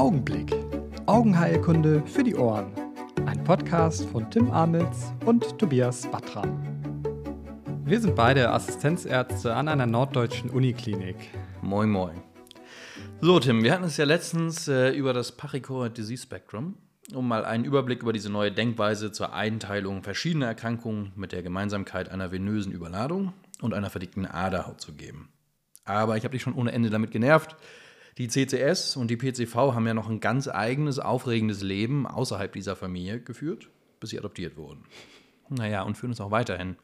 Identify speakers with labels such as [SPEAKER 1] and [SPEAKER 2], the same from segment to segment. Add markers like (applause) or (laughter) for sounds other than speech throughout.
[SPEAKER 1] Augenblick. Augenheilkunde für die Ohren. Ein Podcast von Tim Amitz und Tobias Batram. Wir sind beide Assistenzärzte an einer norddeutschen Uniklinik.
[SPEAKER 2] Moin, moin. So, Tim, wir hatten es ja letztens äh, über das Pachychoroid Disease Spectrum, um mal einen Überblick über diese neue Denkweise zur Einteilung verschiedener Erkrankungen mit der Gemeinsamkeit einer venösen Überladung und einer verdickten Aderhaut zu geben. Aber ich habe dich schon ohne Ende damit genervt. Die CCS und die PCV haben ja noch ein ganz eigenes, aufregendes Leben außerhalb dieser Familie geführt, bis sie adoptiert wurden. Naja, und führen es auch weiterhin.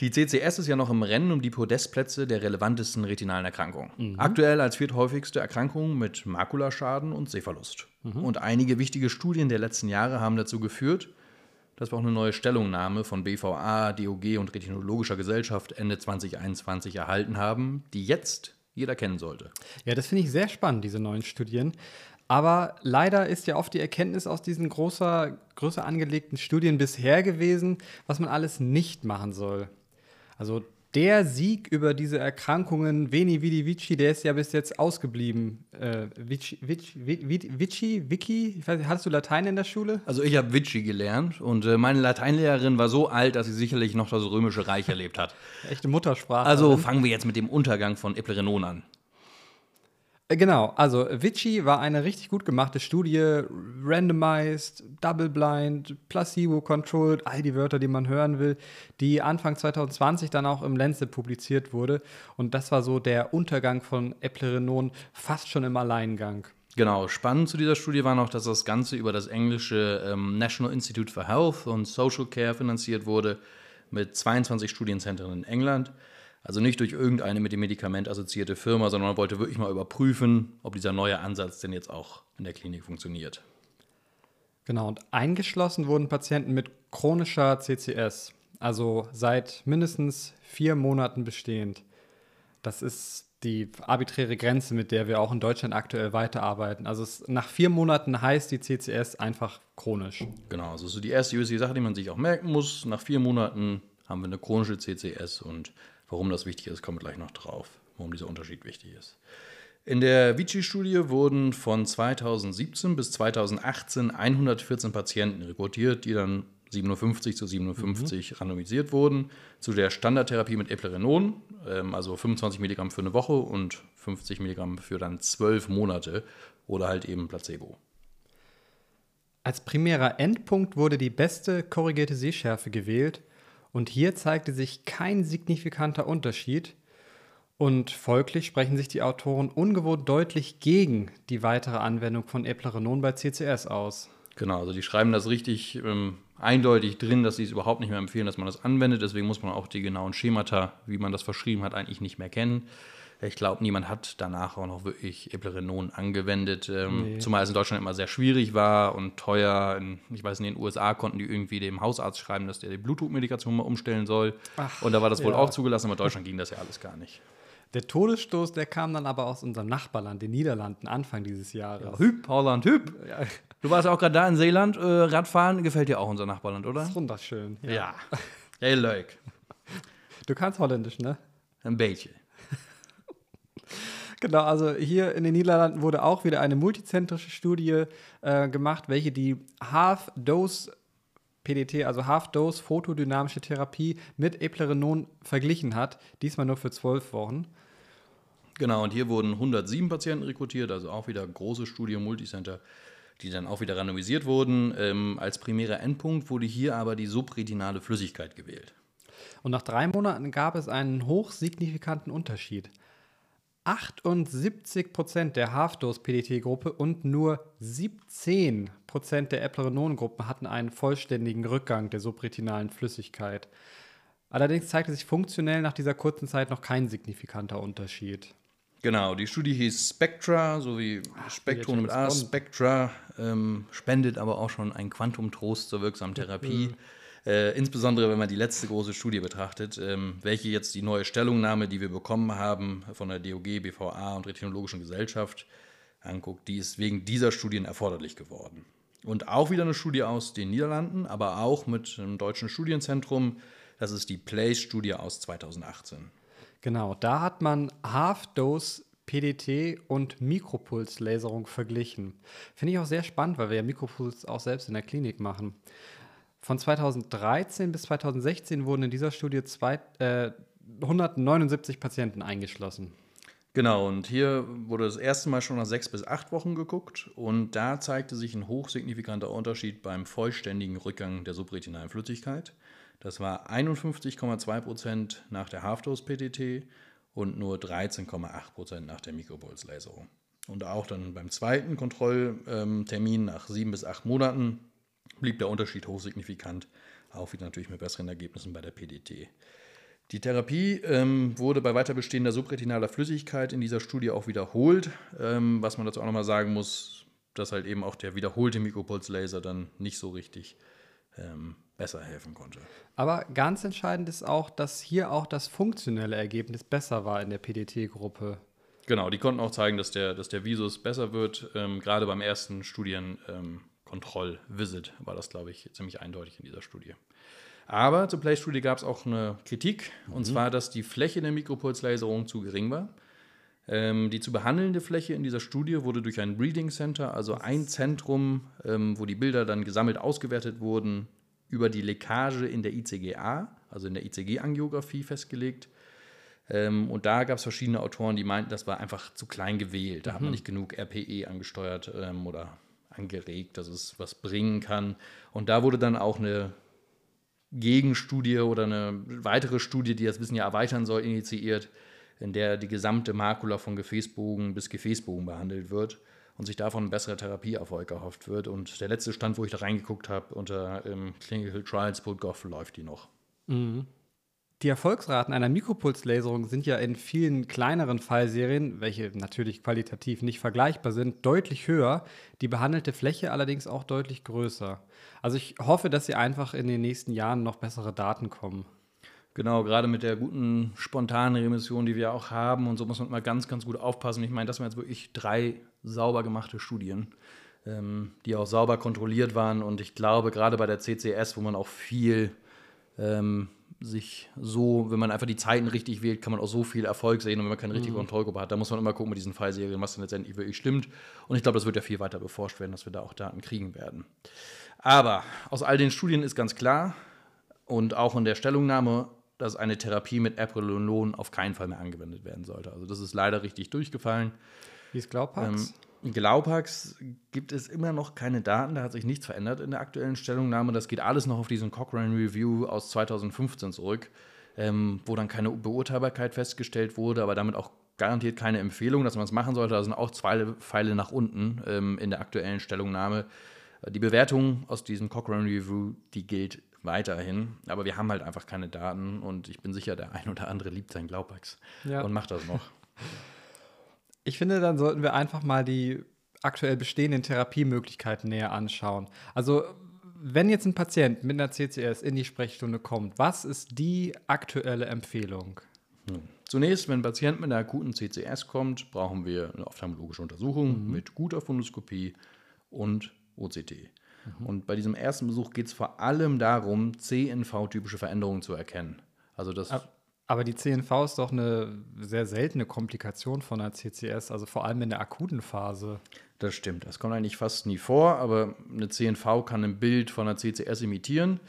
[SPEAKER 2] Die CCS ist ja noch im Rennen um die Podestplätze der relevantesten retinalen Erkrankungen. Mhm. Aktuell als vierthäufigste Erkrankung mit Makulaschaden und Sehverlust. Mhm. Und einige wichtige Studien der letzten Jahre haben dazu geführt, dass wir auch eine neue Stellungnahme von BVA, DOG und Retinologischer Gesellschaft Ende 2021 erhalten haben, die jetzt jeder kennen sollte.
[SPEAKER 1] Ja, das finde ich sehr spannend, diese neuen Studien. Aber leider ist ja oft die Erkenntnis aus diesen großer, größer angelegten Studien bisher gewesen, was man alles nicht machen soll. Also der Sieg über diese Erkrankungen, Veni Vidi Vici, der ist ja bis jetzt ausgeblieben. Äh, Vici, Vici, Vici, Vici, ich weiß nicht, hattest du Latein in der Schule?
[SPEAKER 2] Also ich habe Vici gelernt und äh, meine Lateinlehrerin war so alt, dass sie sicherlich noch das Römische Reich erlebt hat.
[SPEAKER 1] Echte Muttersprache.
[SPEAKER 2] Also fangen wir jetzt mit dem Untergang von Eplerenon an.
[SPEAKER 1] Äh, genau, also Vici war eine richtig gut gemachte Studie, randomized, double-blind, placebo-controlled, all die Wörter, die man hören will, die Anfang 2020 dann auch im Lancet publiziert wurde. Und das war so der Untergang von Eplerenon fast schon im Alleingang.
[SPEAKER 2] Genau, spannend zu dieser Studie war noch, dass das Ganze über das englische ähm, National Institute for Health und Social Care finanziert wurde, mit 22 Studienzentren in England. Also nicht durch irgendeine mit dem Medikament assoziierte Firma, sondern man wollte wirklich mal überprüfen, ob dieser neue Ansatz denn jetzt auch in der Klinik funktioniert.
[SPEAKER 1] Genau, und eingeschlossen wurden Patienten mit chronischer CCS, also seit mindestens vier Monaten bestehend. Das ist die arbiträre Grenze, mit der wir auch in Deutschland aktuell weiterarbeiten. Also es, nach vier Monaten heißt die CCS einfach chronisch.
[SPEAKER 2] Genau, also so die erste wichtige Sache, die man sich auch merken muss. Nach vier Monaten haben wir eine chronische CCS und Warum das wichtig ist, kommen wir gleich noch drauf, warum dieser Unterschied wichtig ist. In der Vici-Studie wurden von 2017 bis 2018 114 Patienten rekrutiert, die dann 57 zu 57 mhm. randomisiert wurden zu der Standardtherapie mit Eplerenon, ähm, also 25 Milligramm für eine Woche und 50 Milligramm für dann 12 Monate oder halt eben Placebo.
[SPEAKER 1] Als primärer Endpunkt wurde die beste korrigierte Sehschärfe gewählt und hier zeigte sich kein signifikanter Unterschied. Und folglich sprechen sich die Autoren ungewohnt deutlich gegen die weitere Anwendung von Eplerenon bei CCS aus.
[SPEAKER 2] Genau, also die schreiben das richtig ähm, eindeutig drin, dass sie es überhaupt nicht mehr empfehlen, dass man das anwendet. Deswegen muss man auch die genauen Schemata, wie man das verschrieben hat, eigentlich nicht mehr kennen. Ich glaube, niemand hat danach auch noch wirklich Eplerenon angewendet, ähm, nee. zumal es in Deutschland immer sehr schwierig war und teuer. In, ich weiß, in den USA konnten die irgendwie dem Hausarzt schreiben, dass der die Blutdruckmedikation mal umstellen soll. Ach, und da war das wohl ja. auch zugelassen, aber in Deutschland ging das ja alles gar nicht.
[SPEAKER 1] Der Todesstoß, der kam dann aber aus unserem Nachbarland, den Niederlanden, Anfang dieses Jahres.
[SPEAKER 2] Ja, Hüb, Holland, Hüb. Ja. Du warst auch gerade da in Seeland. Äh, Radfahren gefällt dir auch unser Nachbarland, oder? Das
[SPEAKER 1] ist wunderschön.
[SPEAKER 2] Ja. ja. Hey, leuk.
[SPEAKER 1] Du kannst Holländisch, ne?
[SPEAKER 2] Ein bisschen.
[SPEAKER 1] Genau, also hier in den Niederlanden wurde auch wieder eine multizentrische Studie äh, gemacht, welche die Half-Dose PDT, also Half-Dose photodynamische Therapie mit Eplerenon verglichen hat, diesmal nur für zwölf Wochen.
[SPEAKER 2] Genau, und hier wurden 107 Patienten rekrutiert, also auch wieder große Studie, Multicenter, die dann auch wieder randomisiert wurden. Ähm, als primärer Endpunkt wurde hier aber die subretinale Flüssigkeit gewählt.
[SPEAKER 1] Und nach drei Monaten gab es einen hochsignifikanten Unterschied. 78% der Half-Dose-PDT-Gruppe und nur 17% der Eplerenon-Gruppen hatten einen vollständigen Rückgang der subretinalen Flüssigkeit. Allerdings zeigte sich funktionell nach dieser kurzen Zeit noch kein signifikanter Unterschied.
[SPEAKER 2] Genau, die Studie hieß Spectra, so wie Spektrum mit A, Spectra, ähm, spendet aber auch schon ein Quantumtrost zur wirksamen Therapie. Mhm. Äh, insbesondere, wenn man die letzte große Studie betrachtet, ähm, welche jetzt die neue Stellungnahme, die wir bekommen haben von der DOG, BVA und Retinologischen Gesellschaft anguckt, die ist wegen dieser Studien erforderlich geworden. Und auch wieder eine Studie aus den Niederlanden, aber auch mit einem deutschen Studienzentrum. Das ist die PLACE-Studie aus 2018.
[SPEAKER 1] Genau, da hat man Half-Dose PDT und Mikropulslaserung verglichen. Finde ich auch sehr spannend, weil wir ja Mikropuls auch selbst in der Klinik machen. Von 2013 bis 2016 wurden in dieser Studie zwei, äh, 179 Patienten eingeschlossen.
[SPEAKER 2] Genau, und hier wurde das erste Mal schon nach sechs bis acht Wochen geguckt und da zeigte sich ein hochsignifikanter Unterschied beim vollständigen Rückgang der subretinalen Flüssigkeit. Das war 51,2 Prozent nach der Halfdose-PTT und nur 13,8 Prozent nach der Mikropulslaserung. Und auch dann beim zweiten Kontrolltermin nach sieben bis acht Monaten blieb der Unterschied hochsignifikant, auch wieder natürlich mit besseren Ergebnissen bei der PDT. Die Therapie ähm, wurde bei weiterbestehender subretinaler Flüssigkeit in dieser Studie auch wiederholt. Ähm, was man dazu auch nochmal sagen muss, dass halt eben auch der wiederholte Mikropulslaser dann nicht so richtig ähm, besser helfen konnte.
[SPEAKER 1] Aber ganz entscheidend ist auch, dass hier auch das funktionelle Ergebnis besser war in der PDT-Gruppe.
[SPEAKER 2] Genau, die konnten auch zeigen, dass der, dass der Visus besser wird. Ähm, gerade beim ersten Studienkontroll-Visit ähm, war das, glaube ich, ziemlich eindeutig in dieser Studie. Aber zur Play-Studie gab es auch eine Kritik, mhm. und zwar, dass die Fläche der Mikropulslaserung zu gering war. Ähm, die zu behandelnde Fläche in dieser Studie wurde durch ein Reading Center, also ein Zentrum, ähm, wo die Bilder dann gesammelt ausgewertet wurden, über die Leckage in der ICGA, also in der ICG-Angiografie, festgelegt. Ähm, und da gab es verschiedene Autoren, die meinten, das war einfach zu klein gewählt. Da mhm. hat man mhm. nicht genug RPE angesteuert ähm, oder angeregt, dass es was bringen kann. Und da wurde dann auch eine Gegenstudie oder eine weitere Studie, die das Wissen ja erweitern soll, initiiert, in der die gesamte Makula von Gefäßbogen bis Gefäßbogen behandelt wird und sich davon ein besserer Therapieerfolg erhofft wird. Und der letzte Stand, wo ich da reingeguckt habe, unter ähm, clinicaltrials.gov läuft die noch.
[SPEAKER 1] Mhm. Die Erfolgsraten einer Mikropulslaserung sind ja in vielen kleineren Fallserien, welche natürlich qualitativ nicht vergleichbar sind, deutlich höher, die behandelte Fläche allerdings auch deutlich größer. Also ich hoffe, dass sie einfach in den nächsten Jahren noch bessere Daten kommen.
[SPEAKER 2] Genau, gerade mit der guten spontanen Remission, die wir auch haben und so muss man mal ganz, ganz gut aufpassen. Ich meine, das waren jetzt wirklich drei sauber gemachte Studien, ähm, die auch sauber kontrolliert waren und ich glaube, gerade bei der CCS, wo man auch viel ähm, sich so, wenn man einfach die Zeiten richtig wählt, kann man auch so viel Erfolg sehen. Und wenn man keine richtige mhm. Kontrollgruppe hat, da muss man immer gucken mit diesen Fallserien, was dann letztendlich wirklich stimmt. Und ich glaube, das wird ja viel weiter beforscht werden, dass wir da auch Daten kriegen werden. Aber aus all den Studien ist ganz klar und auch in der Stellungnahme, dass eine Therapie mit Aprenolon auf keinen Fall mehr angewendet werden sollte. Also das ist leider richtig durchgefallen.
[SPEAKER 1] Wie ist Glaupax?
[SPEAKER 2] Ähm, Glaupax gibt es immer noch keine Daten, da hat sich nichts verändert in der aktuellen Stellungnahme. Das geht alles noch auf diesen Cochrane Review aus 2015 zurück, ähm, wo dann keine Beurteilbarkeit festgestellt wurde, aber damit auch garantiert keine Empfehlung, dass man es machen sollte. Da sind auch zwei Pfeile nach unten ähm, in der aktuellen Stellungnahme. Die Bewertung aus diesem Cochrane Review, die gilt weiterhin, aber wir haben halt einfach keine Daten und ich bin sicher, der ein oder andere liebt sein Glaubax ja. und macht das noch. (laughs)
[SPEAKER 1] Ich finde, dann sollten wir einfach mal die aktuell bestehenden Therapiemöglichkeiten näher anschauen. Also, wenn jetzt ein Patient mit einer CCS in die Sprechstunde kommt, was ist die aktuelle Empfehlung?
[SPEAKER 2] Hm. Zunächst, wenn ein Patient mit einer akuten CCS kommt, brauchen wir eine ophthalmologische Untersuchung mhm. mit guter Fundoskopie und OCT. Mhm. Und bei diesem ersten Besuch geht es vor allem darum, CNV-typische Veränderungen zu erkennen.
[SPEAKER 1] Also das aber die CNV ist doch eine sehr seltene Komplikation von einer CCS, also vor allem in der akuten Phase.
[SPEAKER 2] Das stimmt. Das kommt eigentlich fast nie vor, aber eine CNV kann ein Bild von einer CCS imitieren.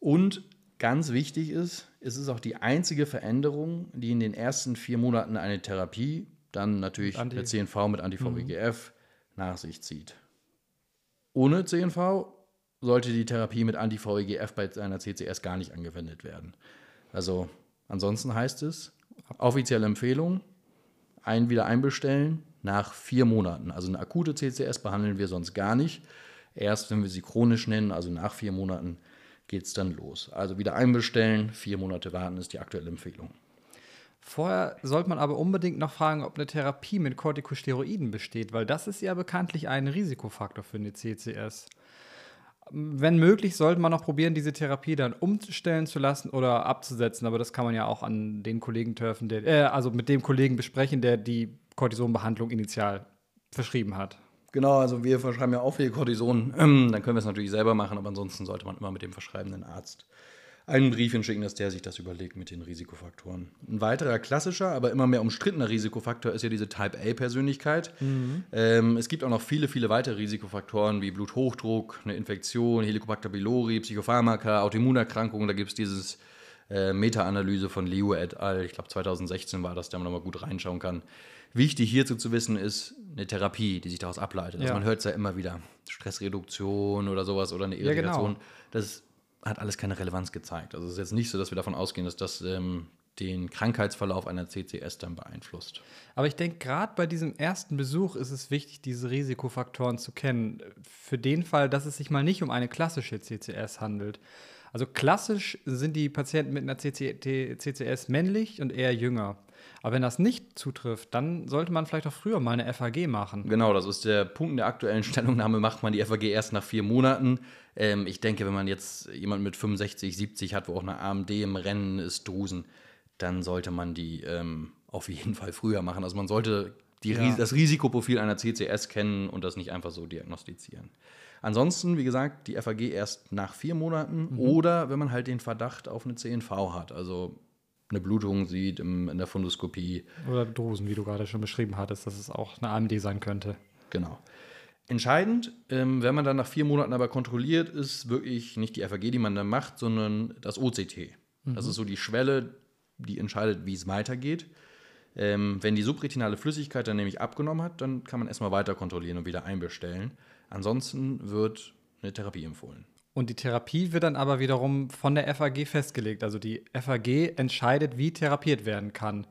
[SPEAKER 2] Und ganz wichtig ist, es ist auch die einzige Veränderung, die in den ersten vier Monaten eine Therapie, dann natürlich Anti der CNV mit Anti-VEGF, mhm. nach sich zieht. Ohne CNV sollte die Therapie mit Anti-VEGF bei einer CCS gar nicht angewendet werden. Also Ansonsten heißt es, offizielle Empfehlung, ein wieder einbestellen nach vier Monaten. Also eine akute CCS behandeln wir sonst gar nicht. Erst wenn wir sie chronisch nennen, also nach vier Monaten, geht es dann los. Also wieder einbestellen, vier Monate warten ist die aktuelle Empfehlung.
[SPEAKER 1] Vorher sollte man aber unbedingt noch fragen, ob eine Therapie mit Corticosteroiden besteht, weil das ist ja bekanntlich ein Risikofaktor für eine CCS wenn möglich, sollte man noch probieren, diese Therapie dann umstellen zu lassen oder abzusetzen. Aber das kann man ja auch an den Kollegen dürfen, der, äh, also mit dem Kollegen besprechen, der die Cortisonbehandlung initial verschrieben hat.
[SPEAKER 2] Genau, also wir verschreiben ja auch viel Cortison. Ähm, dann können wir es natürlich selber machen, aber ansonsten sollte man immer mit dem verschreibenden Arzt einen Brief hinschicken, dass der sich das überlegt mit den Risikofaktoren. Ein weiterer klassischer, aber immer mehr umstrittener Risikofaktor ist ja diese Type-A-Persönlichkeit. Mhm. Ähm, es gibt auch noch viele, viele weitere Risikofaktoren wie Bluthochdruck, eine Infektion, Helicobacter pylori, Psychopharmaka, Autoimmunerkrankungen. Da gibt es dieses äh, Meta-Analyse von Liu et al. Ich glaube 2016 war das, da man nochmal gut reinschauen kann. Wichtig hierzu zu wissen ist eine Therapie, die sich daraus ableitet. Also man hört es ja immer wieder, Stressreduktion oder sowas oder eine Irritation. Ja, genau. Das hat alles keine Relevanz gezeigt. Also es ist jetzt nicht so, dass wir davon ausgehen, dass das ähm, den Krankheitsverlauf einer CCS dann beeinflusst.
[SPEAKER 1] Aber ich denke, gerade bei diesem ersten Besuch ist es wichtig, diese Risikofaktoren zu kennen. Für den Fall, dass es sich mal nicht um eine klassische CCS handelt. Also klassisch sind die Patienten mit einer CCS männlich und eher jünger. Aber wenn das nicht zutrifft, dann sollte man vielleicht auch früher mal eine FAG machen.
[SPEAKER 2] Genau, das ist der Punkt in der aktuellen (laughs) Stellungnahme, macht man die FAG erst nach vier Monaten. Ähm, ich denke, wenn man jetzt jemanden mit 65, 70 hat, wo auch eine AMD im Rennen ist, Drusen, dann sollte man die ähm, auf jeden Fall früher machen. Also man sollte die, ja. das Risikoprofil einer CCS kennen und das nicht einfach so diagnostizieren. Ansonsten, wie gesagt, die FAG erst nach vier Monaten mhm. oder wenn man halt den Verdacht auf eine CNV hat. Also eine Blutung sieht im, in der Fundoskopie.
[SPEAKER 1] Oder Drusen, wie du gerade schon beschrieben hattest, dass es auch eine AMD sein könnte.
[SPEAKER 2] Genau. Entscheidend, ähm, wenn man dann nach vier Monaten aber kontrolliert, ist wirklich nicht die FAG, die man dann macht, sondern das OCT. Mhm. Das ist so die Schwelle, die entscheidet, wie es weitergeht. Ähm, wenn die subretinale Flüssigkeit dann nämlich abgenommen hat, dann kann man erstmal weiter kontrollieren und wieder einbestellen. Ansonsten wird eine Therapie empfohlen.
[SPEAKER 1] Und die Therapie wird dann aber wiederum von der FAG festgelegt. Also die FAG entscheidet, wie therapiert werden kann.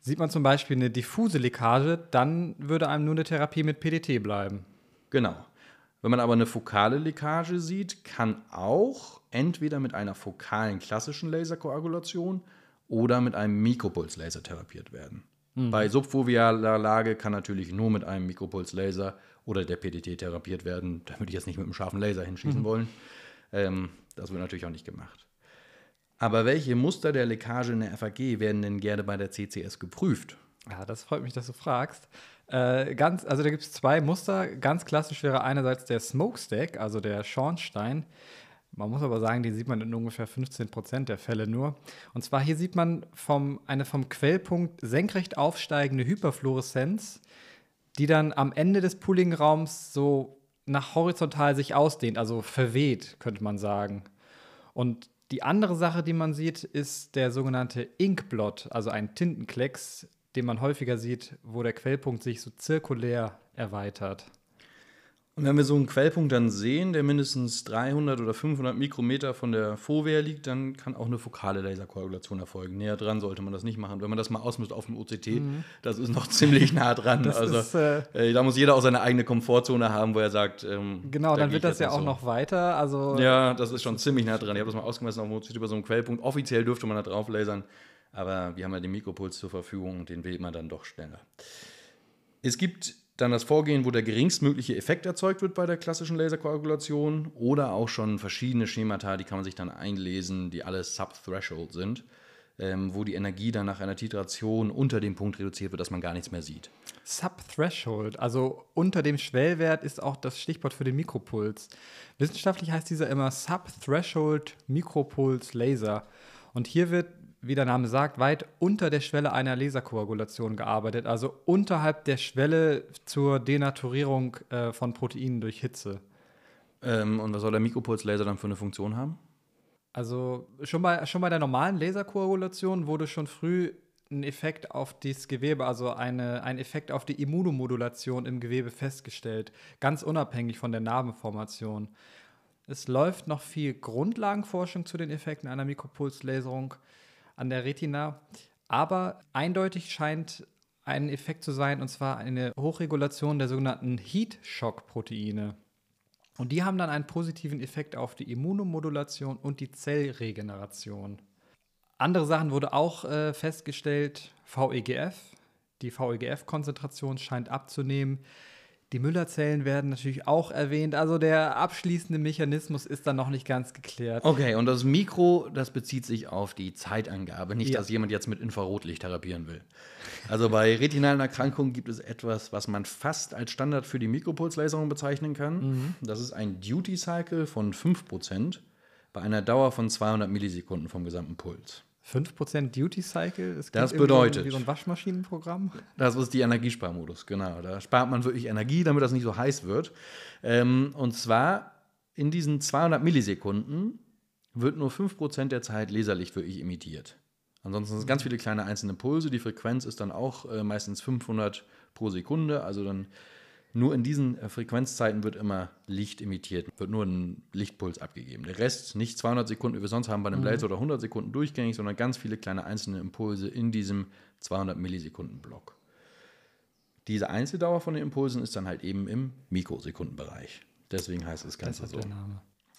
[SPEAKER 1] Sieht man zum Beispiel eine diffuse Leckage, dann würde einem nur eine Therapie mit PDT bleiben.
[SPEAKER 2] Genau. Wenn man aber eine fokale Leckage sieht, kann auch entweder mit einer fokalen klassischen Laserkoagulation oder mit einem Mikropulslaser therapiert werden. Mhm. Bei subfovealer Lage kann natürlich nur mit einem Mikropulslaser oder der PDT therapiert werden. Da würde ich jetzt nicht mit einem scharfen Laser hinschießen mhm. wollen. Ähm, das wird natürlich auch nicht gemacht. Aber welche Muster der Leckage in der FAG werden denn gerne bei der CCS geprüft?
[SPEAKER 1] Ja, das freut mich, dass du fragst. Äh, ganz, also da gibt es zwei Muster. Ganz klassisch wäre einerseits der Smokestack, also der Schornstein. Man muss aber sagen, den sieht man in ungefähr 15 Prozent der Fälle nur. Und zwar hier sieht man vom, eine vom Quellpunkt senkrecht aufsteigende Hyperfluoreszenz, die dann am Ende des Pooling-Raums so nach horizontal sich ausdehnt, also verweht, könnte man sagen. Und die andere Sache, die man sieht, ist der sogenannte Inkblot, also ein Tintenklecks, den man häufiger sieht, wo der Quellpunkt sich so zirkulär erweitert.
[SPEAKER 2] Und wenn wir so einen Quellpunkt dann sehen, der mindestens 300 oder 500 Mikrometer von der Fovea liegt, dann kann auch eine fokale Laserkoagulation erfolgen. Näher dran sollte man das nicht machen. Wenn man das mal ausmisst auf dem OCT, mhm. das ist noch (laughs) ziemlich nah dran. also ist, äh, äh, da muss jeder auch seine eigene Komfortzone haben, wo er sagt, ähm,
[SPEAKER 1] genau, da dann wird das ja auch so. noch weiter. Also
[SPEAKER 2] ja, das ist schon ziemlich nah dran. Ich habe das mal ausgemessen auf dem OCT über so einen Quellpunkt. Offiziell dürfte man da drauf lasern, aber wir haben ja den Mikropuls zur Verfügung und den wählt man dann doch schneller. Es gibt dann das Vorgehen, wo der geringstmögliche Effekt erzeugt wird bei der klassischen Laserkoagulation oder auch schon verschiedene Schemata, die kann man sich dann einlesen, die alle Subthreshold sind, ähm, wo die Energie dann nach einer Titration unter dem Punkt reduziert wird, dass man gar nichts mehr sieht.
[SPEAKER 1] Subthreshold, also unter dem Schwellwert ist auch das Stichwort für den Mikropuls. Wissenschaftlich heißt dieser immer Subthreshold Mikropuls Laser. Und hier wird wie der Name sagt, weit unter der Schwelle einer Laserkoagulation gearbeitet, also unterhalb der Schwelle zur Denaturierung äh, von Proteinen durch Hitze.
[SPEAKER 2] Ähm, und was soll der Mikropulslaser dann für eine Funktion haben?
[SPEAKER 1] Also schon bei, schon bei der normalen Laserkoagulation wurde schon früh ein Effekt auf das Gewebe, also eine, ein Effekt auf die Immunomodulation im Gewebe festgestellt, ganz unabhängig von der Narbenformation. Es läuft noch viel Grundlagenforschung zu den Effekten einer Mikropulslaserung an der Retina. Aber eindeutig scheint ein Effekt zu sein, und zwar eine Hochregulation der sogenannten Heat-Shock-Proteine. Und die haben dann einen positiven Effekt auf die Immunomodulation und die Zellregeneration. Andere Sachen wurde auch äh, festgestellt, VEGF. Die VEGF-Konzentration scheint abzunehmen. Die Müllerzellen werden natürlich auch erwähnt. Also der abschließende Mechanismus ist dann noch nicht ganz geklärt.
[SPEAKER 2] Okay, und das Mikro, das bezieht sich auf die Zeitangabe, nicht, ja. dass jemand jetzt mit Infrarotlicht therapieren will. Also bei retinalen Erkrankungen gibt es etwas, was man fast als Standard für die Mikropulslaserung bezeichnen kann. Mhm. Das ist ein Duty Cycle von 5%. bei einer Dauer von 200 Millisekunden vom gesamten Puls.
[SPEAKER 1] 5% Duty Cycle,
[SPEAKER 2] Das
[SPEAKER 1] irgendwie
[SPEAKER 2] bedeutet-
[SPEAKER 1] wie so ein Waschmaschinenprogramm.
[SPEAKER 2] Das ist die Energiesparmodus, genau. Da spart man wirklich Energie, damit das nicht so heiß wird. Ähm, und zwar in diesen 200 Millisekunden wird nur 5% der Zeit Laserlicht wirklich emittiert. Ansonsten sind es ganz viele kleine einzelne Pulse. Die Frequenz ist dann auch äh, meistens 500 pro Sekunde. Also dann nur in diesen äh, Frequenzzeiten wird immer Licht emittiert, wird nur ein Lichtpuls abgegeben. Der Rest nicht 200 Sekunden, wie wir sonst haben bei einem Laser oder 100 Sekunden durchgängig, sondern ganz viele kleine einzelne Impulse in diesem 200 Millisekunden Block. Diese Einzeldauer von den Impulsen ist dann halt eben im Mikrosekundenbereich. Deswegen heißt das Ganze so.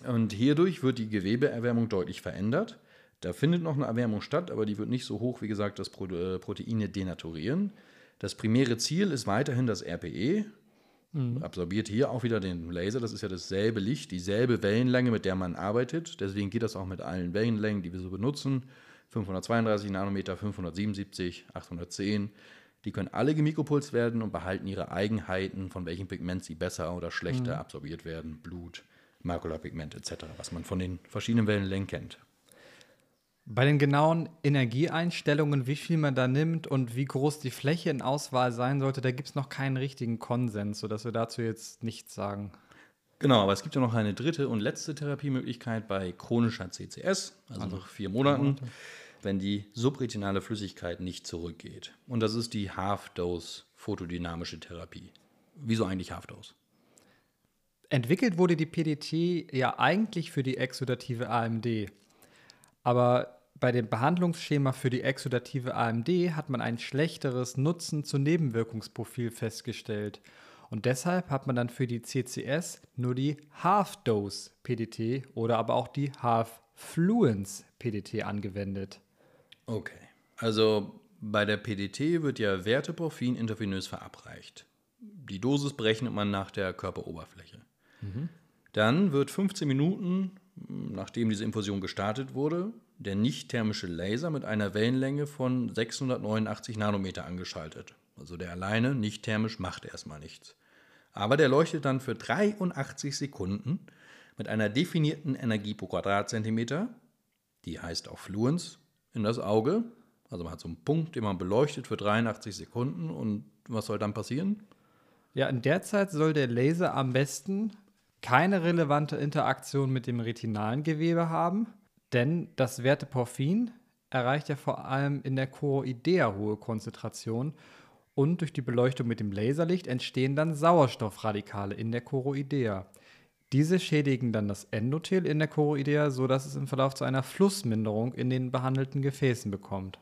[SPEAKER 2] Und hierdurch wird die Gewebeerwärmung deutlich verändert. Da findet noch eine Erwärmung statt, aber die wird nicht so hoch, wie gesagt, dass äh, Proteine denaturieren. Das primäre Ziel ist weiterhin das RPE. Absorbiert hier auch wieder den Laser. Das ist ja dasselbe Licht, dieselbe Wellenlänge, mit der man arbeitet. Deswegen geht das auch mit allen Wellenlängen, die wir so benutzen. 532 Nanometer, 577, 810. Die können alle gemikropulst werden und behalten ihre Eigenheiten, von welchem Pigment sie besser oder schlechter absorbiert werden. Blut, Makulapigment etc., was man von den verschiedenen Wellenlängen kennt.
[SPEAKER 1] Bei den genauen Energieeinstellungen, wie viel man da nimmt und wie groß die Fläche in Auswahl sein sollte, da gibt es noch keinen richtigen Konsens, sodass wir dazu jetzt nichts sagen.
[SPEAKER 2] Genau, aber es gibt ja noch eine dritte und letzte Therapiemöglichkeit bei chronischer CCS, also nach vier Monaten, wenn die subretinale Flüssigkeit nicht zurückgeht. Und das ist die Half-Dose photodynamische Therapie. Wieso eigentlich Half-Dose?
[SPEAKER 1] Entwickelt wurde die PDT ja eigentlich für die exudative AMD. Aber bei dem Behandlungsschema für die exudative AMD hat man ein schlechteres Nutzen zu Nebenwirkungsprofil festgestellt. Und deshalb hat man dann für die CCS nur die Half-Dose PDT oder aber auch die Half-Fluence PDT angewendet.
[SPEAKER 2] Okay. Also bei der PDT wird ja Werteporphin intravenös verabreicht. Die Dosis berechnet man nach der Körperoberfläche. Dann wird 15 Minuten, nachdem diese Infusion gestartet wurde, der nicht-thermische Laser mit einer Wellenlänge von 689 Nanometer angeschaltet. Also der alleine nicht thermisch macht erstmal nichts. Aber der leuchtet dann für 83 Sekunden mit einer definierten Energie pro Quadratzentimeter, die heißt auch Fluence, in das Auge. Also man hat so einen Punkt, den man beleuchtet für 83 Sekunden. Und was soll dann passieren?
[SPEAKER 1] Ja, in der Zeit soll der Laser am besten keine relevante Interaktion mit dem retinalen Gewebe haben, denn das Werteporphin erreicht ja vor allem in der Choroidea hohe Konzentration und durch die Beleuchtung mit dem Laserlicht entstehen dann Sauerstoffradikale in der Choroidea. Diese schädigen dann das Endothel in der Choroidea, sodass es im Verlauf zu einer Flussminderung in den behandelten Gefäßen bekommt.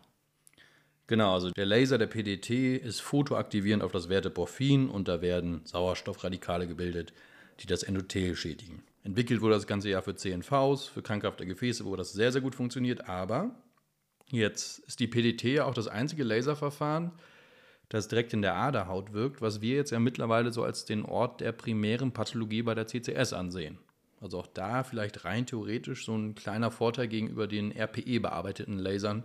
[SPEAKER 2] Genau, also der Laser der PDT ist photoaktivierend auf das Werteporphin und da werden Sauerstoffradikale gebildet, die das Endothel schädigen. Entwickelt wurde das ganze ja für CNVs, für krankhafte Gefäße, wo das sehr, sehr gut funktioniert, aber jetzt ist die PDT ja auch das einzige Laserverfahren, das direkt in der Aderhaut wirkt, was wir jetzt ja mittlerweile so als den Ort der primären Pathologie bei der CCS ansehen. Also auch da vielleicht rein theoretisch so ein kleiner Vorteil gegenüber den RPE-bearbeiteten Lasern,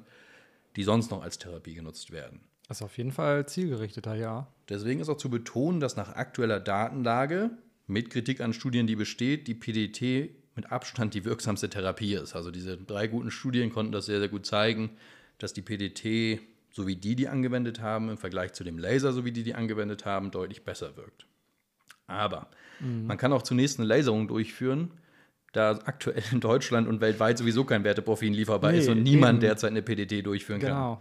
[SPEAKER 2] die sonst noch als Therapie genutzt werden.
[SPEAKER 1] Das ist auf jeden Fall zielgerichteter, ja.
[SPEAKER 2] Deswegen ist auch zu betonen, dass nach aktueller Datenlage mit Kritik an Studien, die besteht, die PDT mit Abstand die wirksamste Therapie ist. Also diese drei guten Studien konnten das sehr, sehr gut zeigen, dass die PDT, so wie die die angewendet haben, im Vergleich zu dem Laser, so wie die die angewendet haben, deutlich besser wirkt. Aber man kann auch zunächst eine Laserung durchführen, da aktuell in Deutschland und weltweit sowieso kein Werteporphin lieferbar
[SPEAKER 1] Nee,
[SPEAKER 2] ist und niemand
[SPEAKER 1] eben.
[SPEAKER 2] derzeit eine PDT durchführen kann.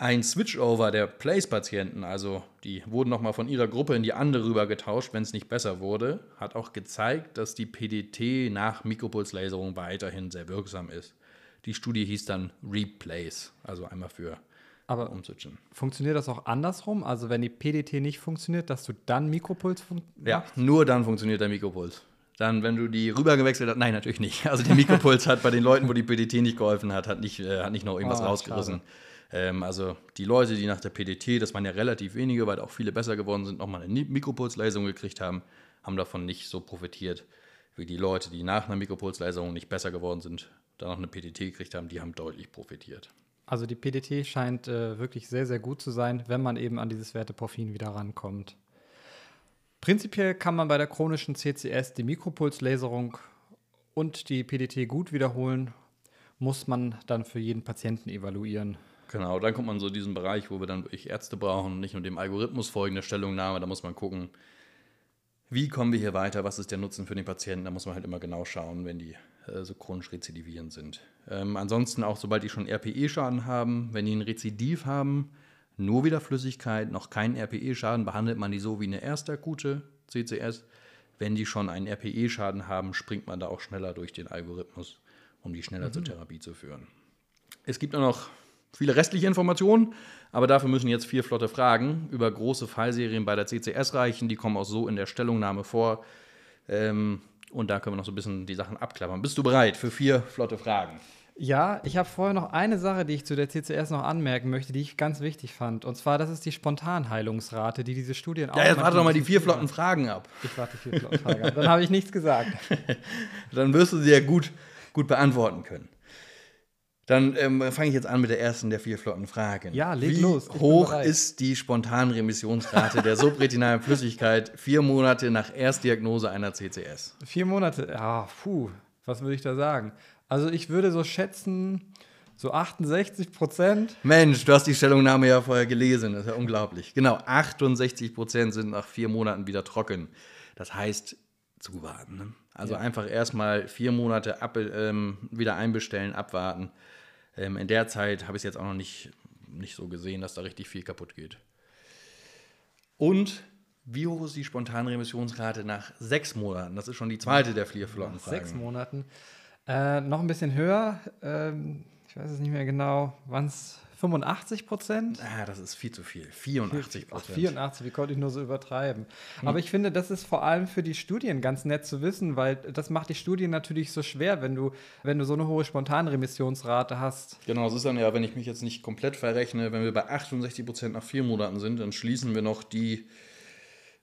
[SPEAKER 2] Ein Switchover der Place-Patienten, also die wurden nochmal von ihrer Gruppe in die andere rüber getauscht, wenn es nicht besser wurde, hat auch gezeigt, dass die PDT nach Mikropulslaserung weiterhin sehr wirksam ist. Die Studie hieß dann Replace, also einmal für
[SPEAKER 1] Aber
[SPEAKER 2] umswitchen.
[SPEAKER 1] Funktioniert das auch andersrum? Also wenn die PDT nicht funktioniert, dass du dann Mikropuls
[SPEAKER 2] Ja, nur dann funktioniert der Mikropuls. Dann, wenn du die rüber gewechselt hast, nein, natürlich nicht. Also der Mikropuls hat bei den Leuten, wo die PDT nicht geholfen hat, hat nicht, äh, hat nicht noch irgendwas
[SPEAKER 1] Ah,
[SPEAKER 2] rausgerissen. Ähm, also die Leute, die nach der PDT, das waren ja relativ wenige, weil auch viele besser geworden sind, nochmal eine Mikropulslaserung gekriegt haben, haben davon nicht so profitiert wie die Leute, die nach einer Mikropulslaserung nicht besser geworden sind, dann noch eine PDT gekriegt haben, die haben deutlich profitiert.
[SPEAKER 1] Also die PDT scheint äh, wirklich sehr, sehr gut zu sein, wenn man eben an dieses Werteporphin wieder rankommt. Prinzipiell kann man bei der chronischen CCS die Mikropulslaserung und die PDT gut wiederholen, muss man dann für jeden Patienten evaluieren.
[SPEAKER 2] Genau, dann kommt man so in diesen Bereich, wo wir dann wirklich Ärzte brauchen, nicht nur dem Algorithmus folgende Stellungnahme, da muss man gucken, wie kommen wir hier weiter, was ist der Nutzen für den Patienten, da muss man halt immer genau schauen, wenn die äh, so chronisch rezidivierend sind. Ähm, ansonsten auch, sobald die schon RPE-Schaden haben, wenn die ein Rezidiv haben, nur wieder Flüssigkeit, noch keinen RPE-Schaden, behandelt man die so wie eine erste akute CCS. Wenn die schon einen RPE-Schaden haben, springt man da auch schneller durch den Algorithmus, um die schneller mhm. zur Therapie zu führen. Es gibt auch noch viele restliche Informationen, aber dafür müssen jetzt vier flotte Fragen über große Fallserien bei der CCS reichen. Die kommen auch so in der Stellungnahme vor. Ähm, und da können wir noch so ein bisschen die Sachen abklappern. Bist du bereit für vier flotte Fragen?
[SPEAKER 1] Ja, ich habe vorher noch eine Sache, die ich zu der CCS noch anmerken möchte, die ich ganz wichtig fand. Und zwar, das ist die Spontanheilungsrate, die diese Studien
[SPEAKER 2] auch. Ja, jetzt warte doch mal die vier flotten Fragen ab.
[SPEAKER 1] Ich warte die vier flotten Fragen ab. Dann habe ich nichts gesagt. (laughs)
[SPEAKER 2] Dann wirst du sie ja gut, gut beantworten können. Dann ähm, fange ich jetzt an mit der ersten der vier flotten Fragen.
[SPEAKER 1] Ja, leg
[SPEAKER 2] Wie
[SPEAKER 1] los.
[SPEAKER 2] Wie hoch ist die Spontanremissionsrate der subretinalen (laughs) Flüssigkeit vier Monate nach Erstdiagnose einer CCS?
[SPEAKER 1] Vier Monate, ja, puh, was würde ich da sagen? Also ich würde so schätzen, so 68 Prozent.
[SPEAKER 2] Mensch, du hast die Stellungnahme ja vorher gelesen, das ist ja unglaublich. Genau, 68 Prozent sind nach vier Monaten wieder trocken. Das heißt, zuwarten. Ne? Also ja. einfach erstmal vier Monate ab, ähm, wieder einbestellen, abwarten. Ähm, in der Zeit habe ich es jetzt auch noch nicht, nicht so gesehen, dass da richtig viel kaputt geht. Und wie hoch ist die Spontanremissionsrate nach sechs Monaten? Das ist schon die zweite der vier Flottenfragen.
[SPEAKER 1] Sechs Monaten. Äh, noch ein bisschen höher. Ähm, ich weiß es nicht mehr genau. Waren es 85 Prozent?
[SPEAKER 2] Ah, das ist viel zu viel. 84 Prozent.
[SPEAKER 1] 84, wie konnte ich nur so übertreiben? Hm. Aber ich finde, das ist vor allem für die Studien ganz nett zu wissen, weil das macht die Studien natürlich so schwer, wenn du, wenn du so eine hohe Spontanremissionsrate hast.
[SPEAKER 2] Genau, es ist dann ja, wenn ich mich jetzt nicht komplett verrechne, wenn wir bei 68 Prozent nach vier Monaten sind, dann schließen wir noch die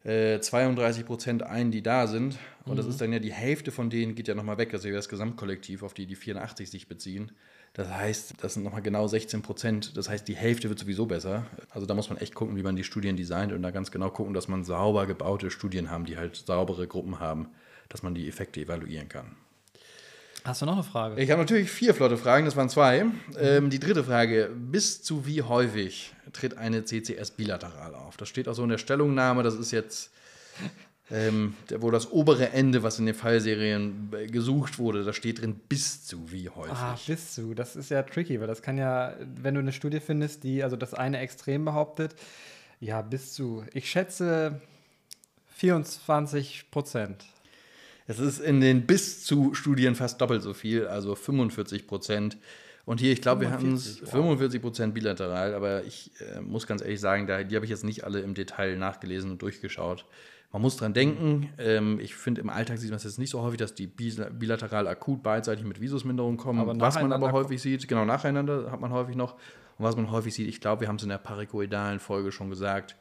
[SPEAKER 2] 32 äh, Prozent ein, die da sind. Und mhm. das ist dann ja die Hälfte von denen geht ja nochmal weg. Also das Gesamtkollektiv, auf die die 84 sich beziehen. Das heißt, das sind nochmal genau 16 Prozent. Das heißt, die Hälfte wird sowieso besser. Also da muss man echt gucken, wie man die Studien designt und da ganz genau gucken, dass man sauber gebaute Studien haben, die halt saubere Gruppen haben, dass man die Effekte evaluieren kann.
[SPEAKER 1] Hast du noch eine Frage?
[SPEAKER 2] Ich habe natürlich vier flotte Fragen, das waren zwei. Ähm, die dritte Frage: Bis zu wie häufig tritt eine CCS bilateral auf? Das steht auch so in der Stellungnahme. Das ist jetzt ähm, wo das obere Ende, was in den Fallserien gesucht wurde, da steht drin bis zu wie häufig. Ah,
[SPEAKER 1] bis zu. Das ist ja tricky, weil das kann ja, wenn du eine Studie findest, die also das eine Extrem behauptet, ja, bis zu. Ich schätze 24 Prozent.
[SPEAKER 2] Es ist in den bis zu Studien fast doppelt so viel, also 45 Prozent. Und hier, ich glaube, wir hatten es 45 Prozent bilateral, aber ich äh, muss ganz ehrlich sagen, da, die habe ich jetzt nicht alle im Detail nachgelesen und durchgeschaut. Man muss dran denken, ähm, ich finde, im Alltag sieht man es jetzt nicht so häufig, dass die bilateral akut beidseitig mit Visusminderung kommen. Aber was man aber häufig sieht, genau nacheinander hat man häufig noch. Und was man häufig sieht, ich glaube, wir haben es in der parikoidalen Folge schon gesagt,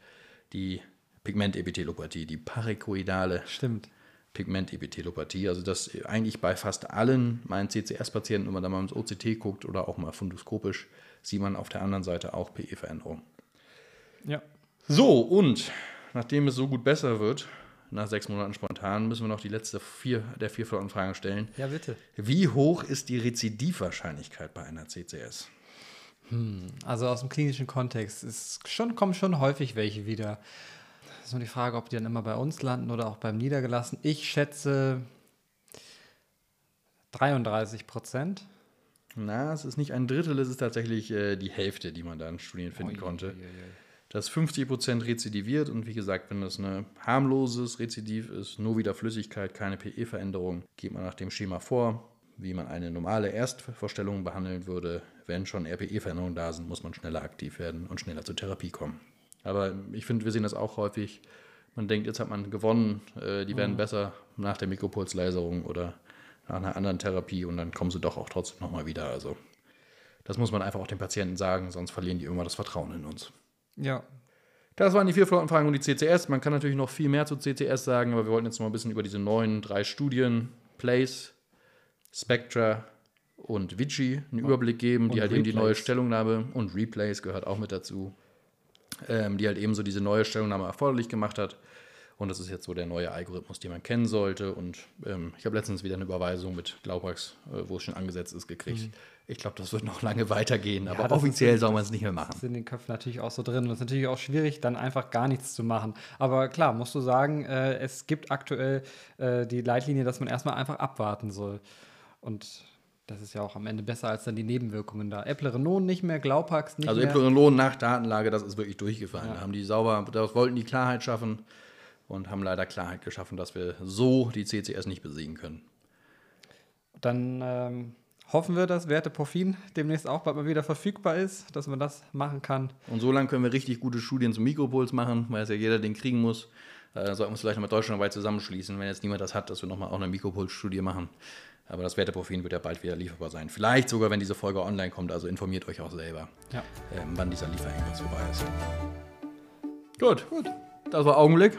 [SPEAKER 2] die Pigmentepithelopathie, die parikoidale
[SPEAKER 1] Stimmt.
[SPEAKER 2] Pigmentepithelopathie. Also das eigentlich bei fast allen meinen CCS-Patienten, wenn man da mal ins OCT guckt oder auch mal fundoskopisch, sieht man auf der anderen Seite auch PE-Veränderungen.
[SPEAKER 1] Ja.
[SPEAKER 2] So, und nachdem es so gut besser wird, nach sechs Monaten spontan, müssen wir noch die letzte vier, der vier Fragen stellen.
[SPEAKER 1] Ja, bitte.
[SPEAKER 2] Wie hoch ist die Rezidivwahrscheinlichkeit bei einer CCS?
[SPEAKER 1] Hm, also aus dem klinischen Kontext ist schon, kommen schon häufig welche wieder. Das ist nur die Frage, ob die dann immer bei uns landen oder auch beim Niedergelassen. Ich schätze 33 Prozent.
[SPEAKER 2] Na, es ist nicht ein Drittel, es ist tatsächlich äh, die Hälfte, die man da in Studien finden oh, konnte. Je, je, je. Dass 50 Prozent rezidiviert und wie gesagt, wenn das ein harmloses Rezidiv ist, nur wieder Flüssigkeit, keine PE-Veränderung, geht man nach dem Schema vor, wie man eine normale Erstvorstellung behandeln würde. Wenn schon RPE-Veränderungen da sind, muss man schneller aktiv werden und schneller zur Therapie kommen. Aber ich finde, wir sehen das auch häufig. Man denkt, jetzt hat man gewonnen, äh, die werden mhm. besser nach der Mikropulslaserung oder nach einer anderen Therapie und dann kommen sie doch auch trotzdem nochmal wieder. Also das muss man einfach auch den Patienten sagen, sonst verlieren die immer das Vertrauen in uns.
[SPEAKER 1] Ja.
[SPEAKER 2] Das waren die vier Flottenfragen und die CCS. Man kann natürlich noch viel mehr zu CCS sagen, aber wir wollten jetzt noch mal ein bisschen über diese neuen drei Studien, Place, Spectra und Vici, einen Überblick geben, die halt Replays. eben die neue Stellungnahme und Replays gehört auch mit dazu ähm, die halt eben so diese neue Stellungnahme erforderlich gemacht hat. Und das ist jetzt so der neue Algorithmus, den man kennen sollte. Und ähm, ich habe letztens wieder eine Überweisung mit Glaubax, äh, wo es schon angesetzt ist, gekriegt. Mhm. Ich glaube, das wird noch lange weitergehen, aber ja, offiziell ist, soll man es nicht mehr machen. Das
[SPEAKER 1] ist in den Köpfen natürlich auch so drin. Und es ist natürlich auch schwierig, dann einfach gar nichts zu machen. Aber klar, musst du sagen, äh, es gibt aktuell äh, die Leitlinie, dass man erstmal einfach abwarten soll. Und das ist ja auch am Ende besser als dann die Nebenwirkungen da. Apple Renault nicht mehr, Glaupax nicht
[SPEAKER 2] also
[SPEAKER 1] mehr.
[SPEAKER 2] Also Apple Renault nach Datenlage, das ist wirklich durchgefallen. Ja. Da haben die sauber, da wollten die Klarheit schaffen und haben leider Klarheit geschaffen, dass wir so die CCS nicht besiegen können.
[SPEAKER 1] Dann ähm, hoffen wir, dass Werte Porphin demnächst auch bald mal wieder verfügbar ist, dass man das machen kann.
[SPEAKER 2] Und so lange können wir richtig gute Studien zum Mikropuls machen, weil es ja jeder den kriegen muss. Äh, sollten wir uns vielleicht nochmal deutschlandweit zusammenschließen, wenn jetzt niemand das hat, dass wir nochmal auch eine Mikropuls-Studie machen. Aber das Werteprofil wird ja bald wieder lieferbar sein. Vielleicht sogar, wenn diese Folge online kommt. Also informiert euch auch selber,
[SPEAKER 1] ja.
[SPEAKER 2] ähm, wann dieser Lieferengpass vorbei ist. Gut, gut. Das war Augenblick.